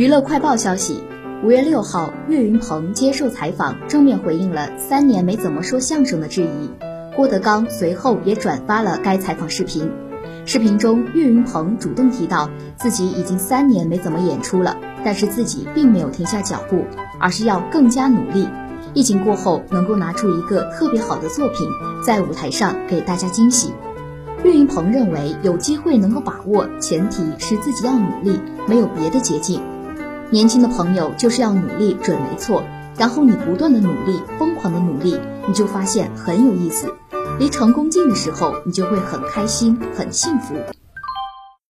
娱乐快报消息，五月六号，岳云鹏接受采访，正面回应了三年没怎么说相声的质疑。郭德纲随后也转发了该采访视频。视频中，岳云鹏主动提到自己已经三年没怎么演出了，但是自己并没有停下脚步，而是要更加努力。疫情过后，能够拿出一个特别好的作品，在舞台上给大家惊喜。岳云鹏认为，有机会能够把握，前提是自己要努力，没有别的捷径。年轻的朋友就是要努力，准没错。然后你不断的努力，疯狂的努力，你就发现很有意思。离成功近的时候，你就会很开心，很幸福。